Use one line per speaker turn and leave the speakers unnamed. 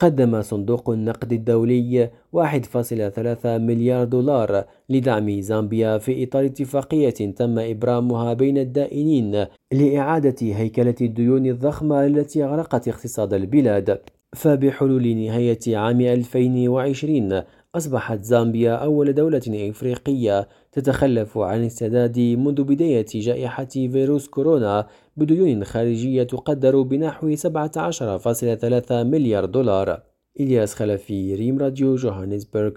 قدم صندوق النقد الدولي 1.3 مليار دولار لدعم زامبيا في إطار اتفاقية تم إبرامها بين الدائنين لإعادة هيكلة الديون الضخمة التي أغرقت اقتصاد البلاد. فبحلول نهاية عام 2020 أصبحت زامبيا أول دولة إفريقية تتخلف عن السداد منذ بداية جائحة فيروس كورونا بديون خارجية تقدر بنحو 17.3 مليار دولار. إلياس خلفي ريم راديو جوهانسبرغ.